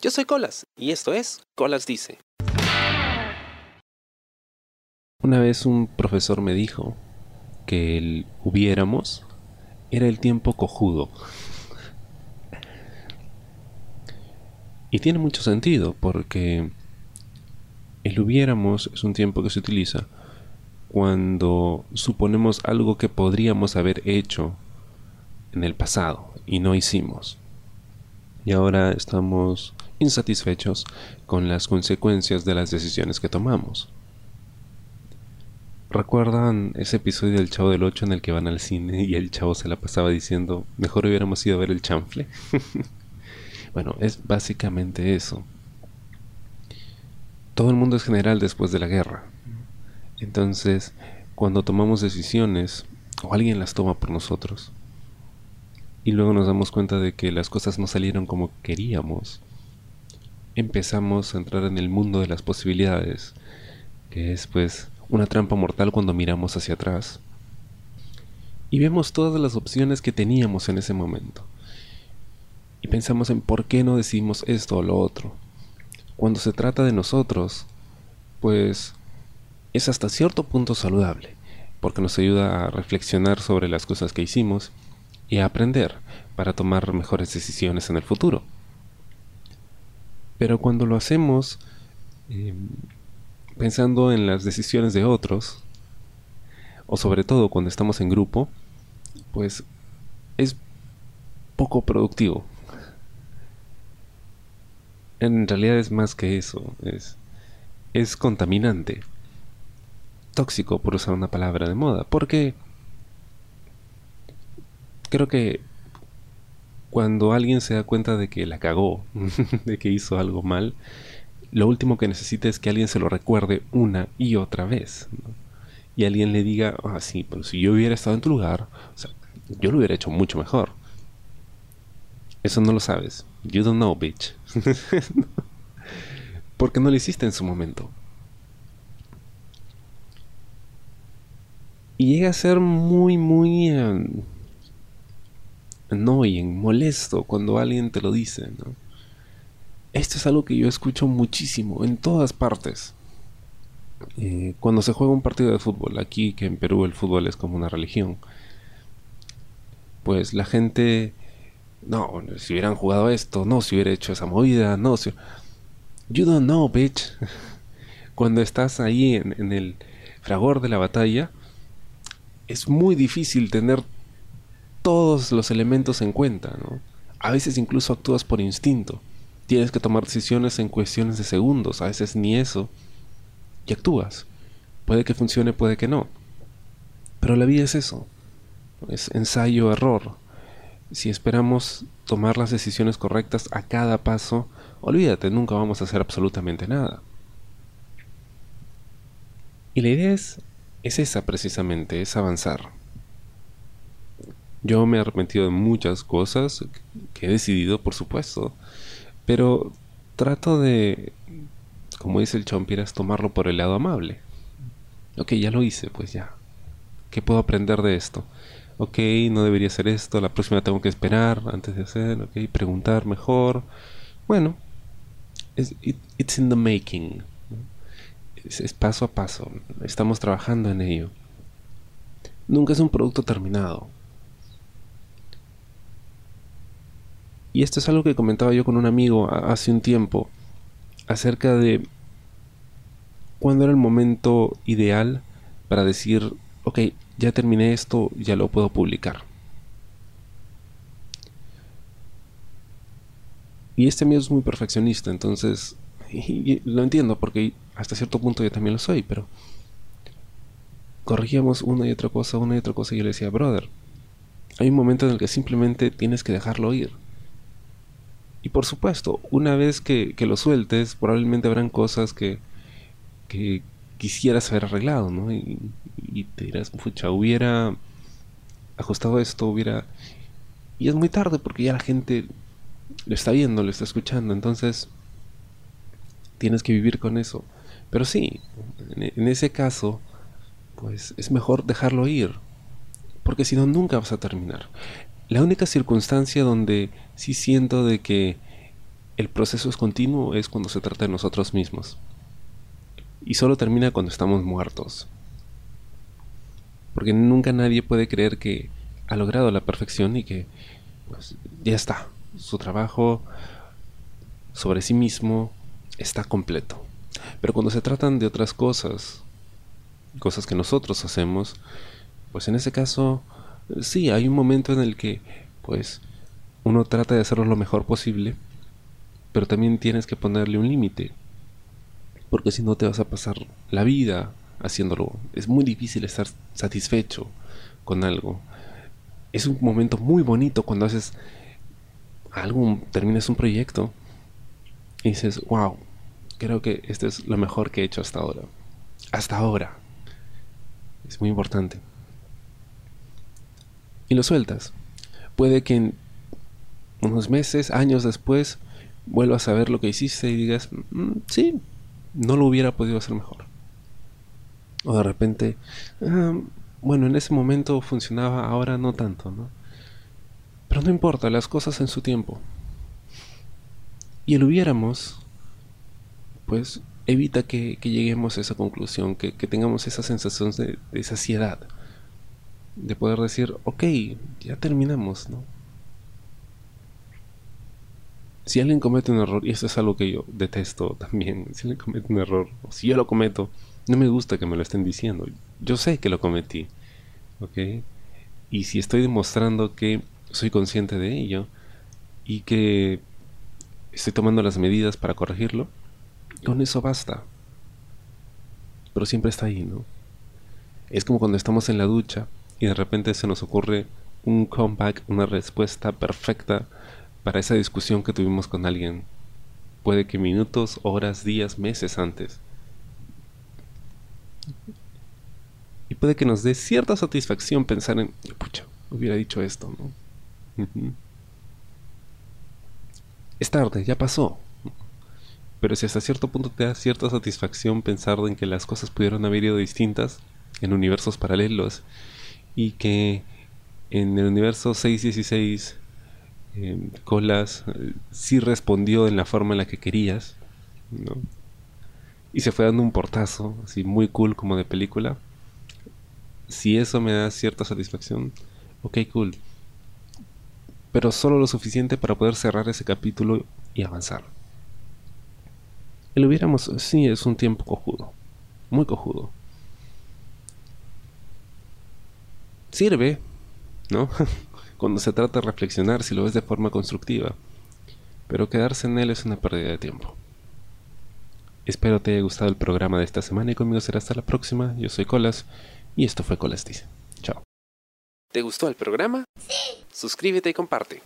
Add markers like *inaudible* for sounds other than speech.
Yo soy Colas y esto es Colas Dice. Una vez un profesor me dijo que el hubiéramos era el tiempo cojudo. Y tiene mucho sentido porque el hubiéramos es un tiempo que se utiliza cuando suponemos algo que podríamos haber hecho en el pasado y no hicimos. Y ahora estamos insatisfechos con las consecuencias de las decisiones que tomamos. ¿Recuerdan ese episodio del Chavo del 8 en el que van al cine y el chavo se la pasaba diciendo, mejor hubiéramos ido a ver el chanfle? *laughs* bueno, es básicamente eso. Todo el mundo es general después de la guerra. Entonces, cuando tomamos decisiones, o alguien las toma por nosotros, y luego nos damos cuenta de que las cosas no salieron como queríamos, empezamos a entrar en el mundo de las posibilidades, que es pues una trampa mortal cuando miramos hacia atrás. Y vemos todas las opciones que teníamos en ese momento. Y pensamos en por qué no decimos esto o lo otro. Cuando se trata de nosotros, pues es hasta cierto punto saludable, porque nos ayuda a reflexionar sobre las cosas que hicimos y a aprender para tomar mejores decisiones en el futuro. Pero cuando lo hacemos eh, pensando en las decisiones de otros, o sobre todo cuando estamos en grupo, pues es poco productivo. En realidad es más que eso, es, es contaminante, tóxico por usar una palabra de moda, porque creo que cuando alguien se da cuenta de que la cagó, *laughs* de que hizo algo mal, lo último que necesita es que alguien se lo recuerde una y otra vez. Y alguien le diga, ah, sí, pero si yo hubiera estado en tu lugar, yo lo hubiera hecho mucho mejor. Eso no lo sabes. You don't know, bitch. *laughs* Porque no lo hiciste en su momento. Y llega a ser muy, muy... Em, annoying, molesto cuando alguien te lo dice, ¿no? Esto es algo que yo escucho muchísimo en todas partes. Eh, cuando se juega un partido de fútbol, aquí que en Perú el fútbol es como una religión, pues la gente, no, si hubieran jugado esto, no, si hubiera hecho esa movida, no, si... You don't know, bitch. *laughs* Cuando estás ahí en, en el fragor de la batalla, es muy difícil tener todos los elementos en cuenta. A veces incluso actúas por instinto. Tienes que tomar decisiones en cuestiones de segundos, a veces ni eso, y actúas. Puede que funcione, puede que no. Pero la vida es eso. Es ensayo-error. Si esperamos tomar las decisiones correctas a cada paso, olvídate, nunca vamos a hacer absolutamente nada. Y la idea es, es esa precisamente, es avanzar. Yo me he arrepentido de muchas cosas que he decidido, por supuesto. Pero trato de, como dice el Chompiras, tomarlo por el lado amable. Ok, ya lo hice, pues ya. ¿Qué puedo aprender de esto? Ok, no debería hacer esto, la próxima tengo que esperar antes de hacer, ok, preguntar mejor. Bueno, it's in the making. es paso a paso, estamos trabajando en ello. Nunca es un producto terminado Y esto es algo que comentaba yo con un amigo hace un tiempo acerca de cuándo era el momento ideal para decir, ok, ya terminé esto, ya lo puedo publicar. Y este amigo es muy perfeccionista, entonces *laughs* lo entiendo porque hasta cierto punto yo también lo soy, pero corregíamos una y otra cosa, una y otra cosa y yo le decía, brother, hay un momento en el que simplemente tienes que dejarlo ir. Y por supuesto, una vez que, lo sueltes, probablemente habrán cosas que, que quisieras haber arreglado, ¿no? Y, te dirás, pucha, hubiera ajustado esto, hubiera... Y es muy tarde porque ya la gente lo está viendo, lo está escuchando, entonces tienes que vivir con eso. Pero sí, en ese caso, pues es mejor dejarlo ir, porque si no, nunca vas a terminar. La única circunstancia donde sí siento de que el proceso es continuo es cuando se trata de nosotros mismos. Y solo termina cuando estamos muertos. Porque nunca nadie puede creer que ha logrado la perfección y que pues, ya está. Su trabajo sobre sí mismo está completo. Pero cuando se tratan de otras cosas, cosas que nosotros hacemos, pues en ese caso, sí, hay un momento en el que, pues, uno trata de hacerlo lo mejor posible, pero también tienes que ponerle un límite, porque si no te vas a pasar la vida haciéndolo. Es muy difícil estar satisfecho con algo. Es un momento muy bonito cuando haces algo, terminas un proyecto y dices, wow, creo que esto es lo mejor que he hecho hasta ahora. Hasta ahora. Es muy importante. Y lo sueltas. Puede que en unos meses, años después, vuelvas a ver lo que hiciste y digas, mm, sí, no lo hubiera podido hacer mejor. O de repente, ah, bueno, en ese momento funcionaba, ahora no tanto, ¿no? Pero no importa, las cosas en su tiempo. Y el hubiéramos, pues evita que, lleguemos a esa conclusión, que, tengamos esa sensación de, de saciedad, de poder decir, ok, ya terminamos, ¿no? si alguien comete un error, y esto es algo que yo detesto también, si alguien comete un error, o si yo lo cometo, no me gusta que me lo estén diciendo. Yo sé que lo cometí, ¿ok? Y si estoy demostrando que soy consciente de ello y que estoy tomando las medidas para corregirlo, con eso basta. Pero siempre está ahí, ¿no? Es como cuando estamos en la ducha y de repente se nos ocurre un comeback, una respuesta perfecta para esa discusión que tuvimos con alguien. Puede que minutos, horas, días, meses antes. Y puede que nos dé cierta satisfacción pensar en, pucha, hubiera dicho esto, ¿no? Es tarde, ya pasó. Pero si hasta cierto punto te da cierta satisfacción pensar en que las cosas pudieron haber ido distintas en universos paralelos y que en el universo 616 eh, Colas eh, sí respondió en la forma en la que querías. Y se fue dando un portazo, así muy cool como de película. Si eso me da cierta satisfacción, ok, cool. Pero solo lo suficiente para poder cerrar ese capítulo y avanzar. El hubiéramos, sí, es un tiempo cojudo, muy cojudo. Sirve, ¿no? *laughs* cuando se trata de reflexionar si lo ves de forma constructiva, pero quedarse en él es una pérdida de tiempo. Espero te haya gustado el programa de esta semana y conmigo será hasta la próxima. Yo soy Colas y esto fue Colas Dice. Chao. ¿Te gustó el programa? Sí. Suscríbete y comparte.